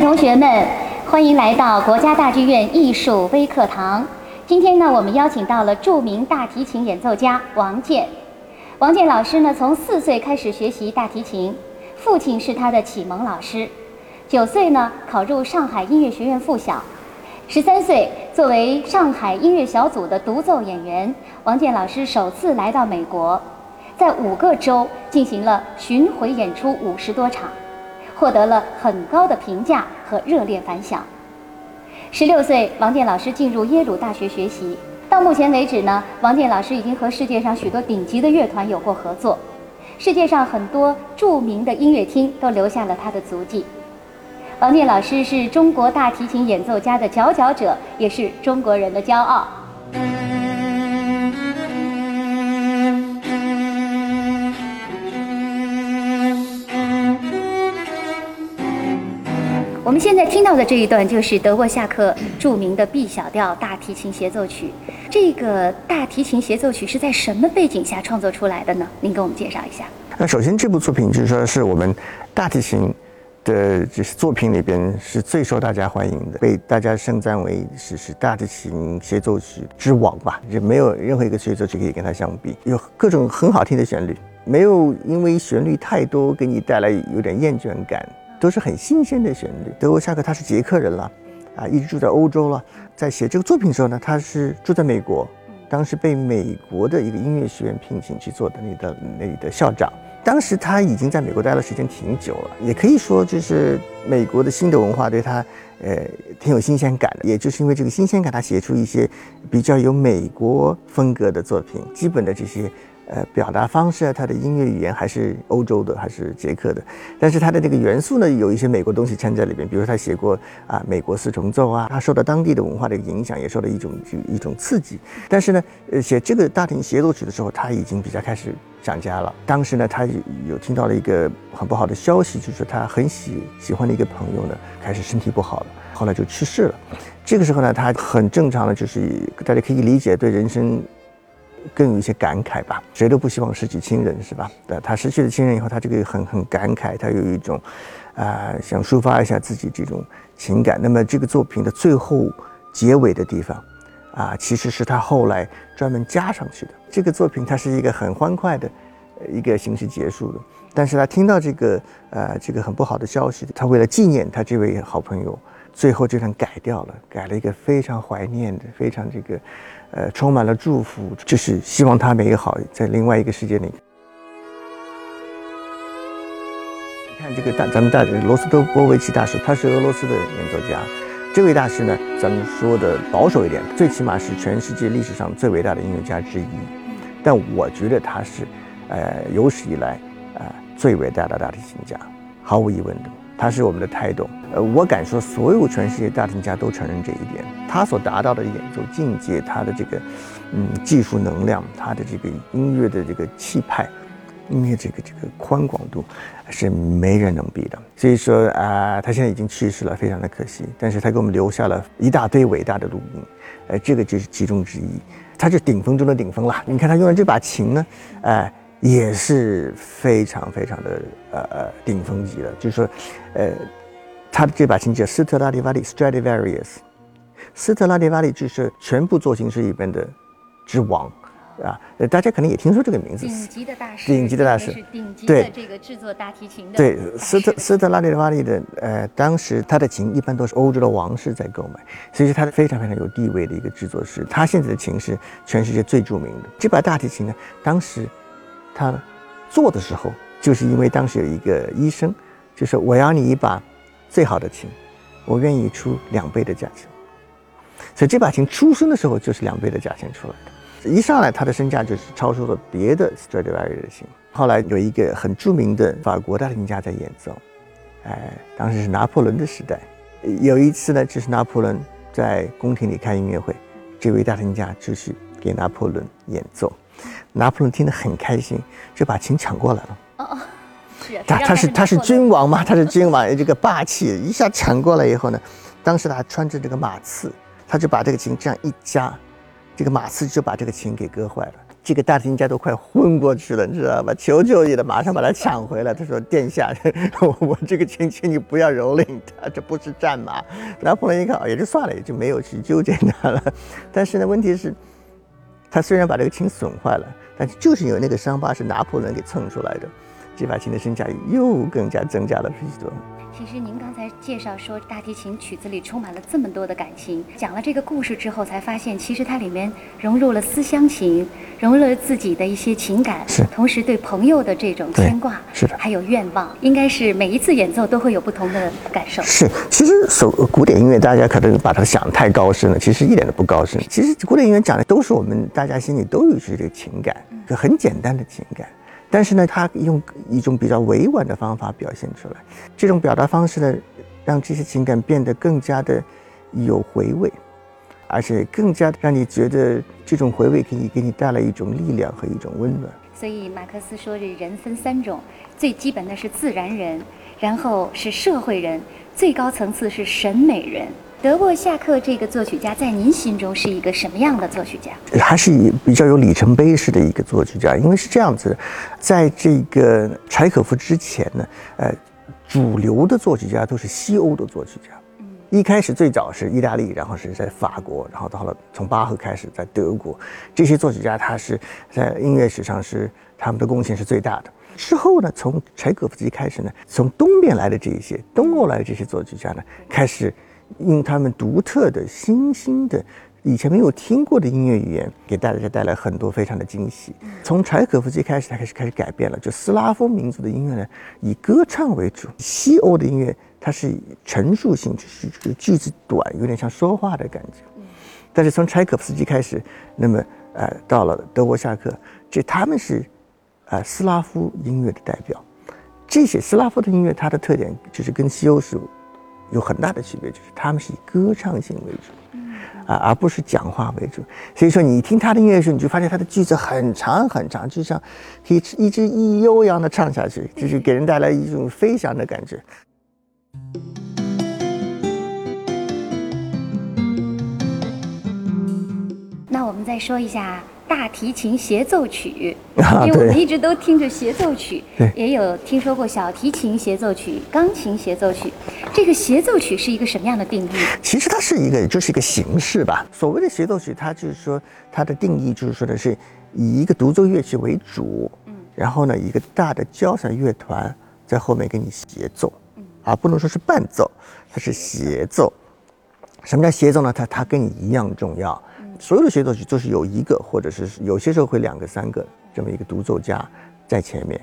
同学们，欢迎来到国家大剧院艺术微课堂。今天呢，我们邀请到了著名大提琴演奏家王健。王健老师呢，从四岁开始学习大提琴，父亲是他的启蒙老师。九岁呢，考入上海音乐学院附小。十三岁，作为上海音乐小组的独奏演员，王健老师首次来到美国，在五个州进行了巡回演出五十多场，获得了很高的评价和热烈反响。十六岁，王健老师进入耶鲁大学学习。到目前为止呢，王健老师已经和世界上许多顶级的乐团有过合作，世界上很多著名的音乐厅都留下了他的足迹。王健老师是中国大提琴演奏家的佼佼者，也是中国人的骄傲。我们现在听到的这一段就是德沃夏克著名的 B 小调大提琴协奏曲。这个大提琴协奏曲是在什么背景下创作出来的呢？您给我们介绍一下。那首先，这部作品就是说是我们大提琴。的就是作品里边是最受大家欢迎的，被大家称赞为是是大提琴协奏曲之王吧，就没有任何一个协奏曲可以跟它相比。有各种很好听的旋律，没有因为旋律太多给你带来有点厌倦感，都是很新鲜的旋律。德沃夏克他是捷克人了，啊，一直住在欧洲了，在写这个作品的时候呢，他是住在美国，当时被美国的一个音乐学院聘请去做的那的那里的校长。当时他已经在美国待了时间挺久了，也可以说就是美国的新的文化对他，呃，挺有新鲜感的。也就是因为这个新鲜感，他写出一些比较有美国风格的作品，基本的这些。呃，表达方式啊，他的音乐语言还是欧洲的，还是捷克的，但是他的这个元素呢，有一些美国东西掺在里边。比如他写过啊，美国四重奏啊，他受到当地的文化的影响，也受到一种一种刺激。但是呢，呃，写这个大提协奏曲的时候，他已经比较开始涨价了。当时呢，他有听到了一个很不好的消息，就是他很喜喜欢的一个朋友呢，开始身体不好了，后来就去世了。这个时候呢，他很正常的，就是大家可以理解，对人生。更有一些感慨吧，谁都不希望失去亲人，是吧？对，他失去了亲人以后，他这个很很感慨，他有一种，啊，想抒发一下自己这种情感。那么这个作品的最后结尾的地方，啊，其实是他后来专门加上去的。这个作品它是一个很欢快的一个形式结束的，但是他听到这个呃这个很不好的消息，他为了纪念他这位好朋友，最后这段改掉了，改了一个非常怀念的，非常这个。呃，充满了祝福，就是希望他美好在另外一个世界里。看这个大，咱们大罗斯托波维奇大师，他是俄罗斯的演奏家。这位大师呢，咱们说的保守一点，最起码是全世界历史上最伟大的音乐家之一。但我觉得他是，呃，有史以来，呃，最伟大的大提琴家，毫无疑问的。他是我们的泰斗，呃，我敢说，所有全世界大提琴家都承认这一点。他所达到的演奏境界，他的这个，嗯，技术能量，他的这个音乐的这个气派，音乐这个这个宽广度，是没人能比的。所以说啊，他现在已经去世了，非常的可惜。但是他给我们留下了一大堆伟大的录音，呃，这个就是其中之一。他是顶峰中的顶峰了。你看他用的这把琴呢，哎。也是非常非常的呃呃顶峰级的，就是说，呃，他的这把琴叫斯特拉迪瓦利 Stradivarius，斯特拉迪瓦利就是全部作琴师里边的之王，啊，呃，大家可能也听说这个名字，顶级的大师，顶级的大师，顶级的这个制作大提琴的，对，斯特斯特拉迪瓦利的，呃，当时他的琴一般都是欧洲的王室在购买，所以他非常非常有地位的一个制作师，他现在的琴是全世界最著名的。这把大提琴呢，当时。他做的时候，就是因为当时有一个医生，就是我要你一把最好的琴，我愿意出两倍的价钱。所以这把琴出生的时候就是两倍的价钱出来的，一上来它的身价就是超出了别的 Stradivarius 的琴。后来有一个很著名的法国大提琴家在演奏，哎，当时是拿破仑的时代。有一次呢，就是拿破仑在宫廷里开音乐会，这位大提琴家就去给拿破仑演奏。拿破仑听得很开心，就把琴抢过来了。他他是他是君王嘛，他是君王，这个霸气一下抢过来以后呢，当时他穿着这个马刺，他就把这个琴这样一夹，这个马刺就把这个琴给割坏了。这个大提琴家都快昏过去了，你知道吧？求求你了，马上把它抢回来。他说：“殿下，我这个琴，请你不要蹂躏它，这不是战马。”拿破仑一看，也就算了，也就没有去纠结他了。但是呢，问题是，他虽然把这个琴损坏了，但是就是有那个伤疤是拿破仑给蹭出来的，这把琴的身价又更加增加了许多。其实您刚才介绍说，大提琴曲子里充满了这么多的感情。讲了这个故事之后，才发现其实它里面融入了思乡情，融入了自己的一些情感，是同时对朋友的这种牵挂，是的，还有愿望，应该是每一次演奏都会有不同的感受。是，其实首古典音乐大家可能把它想太高深了，其实一点都不高深。其实古典音乐讲的都是我们大家心里都有这个情感，就很简单的情感。但是呢，他用一种比较委婉的方法表现出来，这种表达方式呢，让这些情感变得更加的有回味，而且更加的让你觉得这种回味可以给你带来一种力量和一种温暖。所以马克思说，这人分三种，最基本的是自然人，然后是社会人，最高层次是审美人。德沃夏克这个作曲家在您心中是一个什么样的作曲家？他是以比较有里程碑式的一个作曲家，因为是这样子，在这个柴可夫之前呢，呃，主流的作曲家都是西欧的作曲家。一开始最早是意大利，然后是在法国，然后到了从巴赫开始在德国，这些作曲家他是在音乐史上是他们的贡献是最大的。之后呢，从柴可夫斯基开始呢，从东边来的这一些东欧来的这些作曲家呢，开始。用他们独特的、新兴的、以前没有听过的音乐语言，给大家带来很多非常的惊喜。从柴可夫斯基开始，他开始开始改变了。就斯拉夫民族的音乐呢，以歌唱为主；西欧的音乐，它是陈述性，就是句子短，有点像说话的感觉。但是从柴可夫斯基开始，那么呃，到了德国夏克，这他们是呃斯拉夫音乐的代表。这些斯拉夫的音乐，它的特点就是跟西欧是。有很大的区别，就是他们是以歌唱性为主，啊，而不是讲话为主。所以说，你听他的音乐的时候，你就发现他的句子很长很长，就像可以一直一悠扬的唱下去，就是给人带来一种飞翔的感觉。那我们再说一下。大提琴协奏曲，因为我们一直都听着协奏曲，也有听说过小提琴协奏曲、钢琴协奏曲。这个协奏曲是一个什么样的定义？其实它是一个，就是一个形式吧。所谓的协奏曲，它就是说它的定义就是说的是以一个独奏乐器为主，嗯，然后呢，一个大的交响乐团在后面给你协奏，嗯，而不能说是伴奏，它是协奏。什么叫协奏呢？它它跟你一样重要。所有的协奏曲都是有一个，或者是有些时候会两个、三个这么一个独奏家在前面，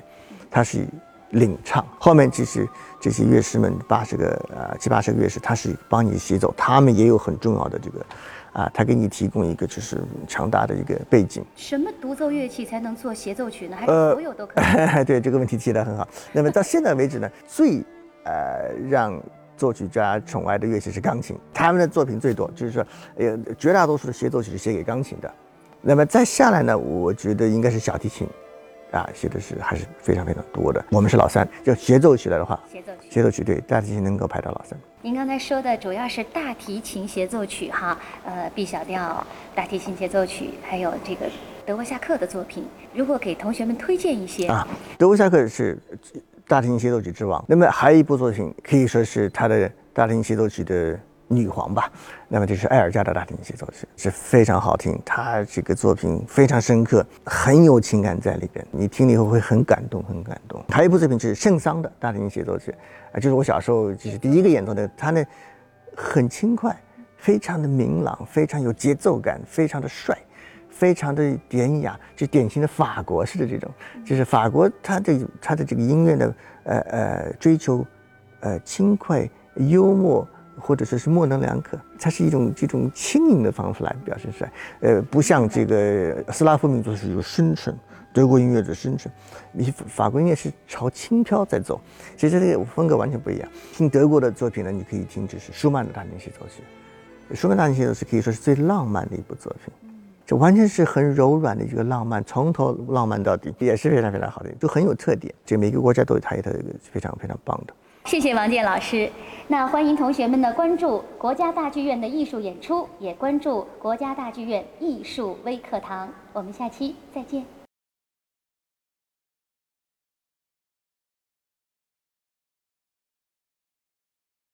他是领唱，后面就是这些乐师们八十个呃七八十个乐师，他是帮你协奏，他们也有很重要的这个啊，他给你提供一个就是强大的一个背景。什么独奏乐器才能做协奏曲呢？还是所有都可以？对这个问题提得很好。那么到现在为止呢，最呃让。作曲家宠爱的乐器是钢琴，他们的作品最多，就是说，呃，绝大多数的协奏曲是写给钢琴的。那么再下来呢，我觉得应该是小提琴，啊，写的是还是非常非常多的。我们是老三，就协奏起来的话，协奏曲，协奏曲对大提琴能够排到老三。您刚才说的主要是大提琴协奏曲哈，呃，B 小调大提琴协奏曲，还有这个德沃夏克的作品。如果给同学们推荐一些啊，德沃夏克是。大提琴协奏曲之王，那么还有一部作品可以说是他的大提琴协奏曲的女皇吧。那么就是艾尔加的大提琴协奏曲是非常好听，他这个作品非常深刻，很有情感在里边，你听了以后会很感动，很感动。还有一部作品就是圣桑的大提琴协奏曲，啊，就是我小时候就是第一个演奏的，他呢很轻快，非常的明朗，非常有节奏感，非常的帅。非常的典雅，就典型的法国式的这种，就是法国它的它的这个音乐的呃呃追求，呃轻快幽默或者说是模棱两可，它是一种这种轻盈的方式来表现出来，呃不像这个斯拉夫民族是有深沉，德国音乐的深沉，你法国音乐是朝轻飘在走，其实这个风格完全不一样。听德国的作品呢，你可以听就是舒曼的大提琴奏曲，舒曼大提琴奏曲可以说是最浪漫的一部作品。这完全是很柔软的一个浪漫，从头浪漫到底，也是非常非常好的，就很有特点。这每个国家都有它一个非常非常棒的。谢谢王健老师。那欢迎同学们的关注国家大剧院的艺术演出，也关注国家大剧院艺术微课堂。我们下期再见。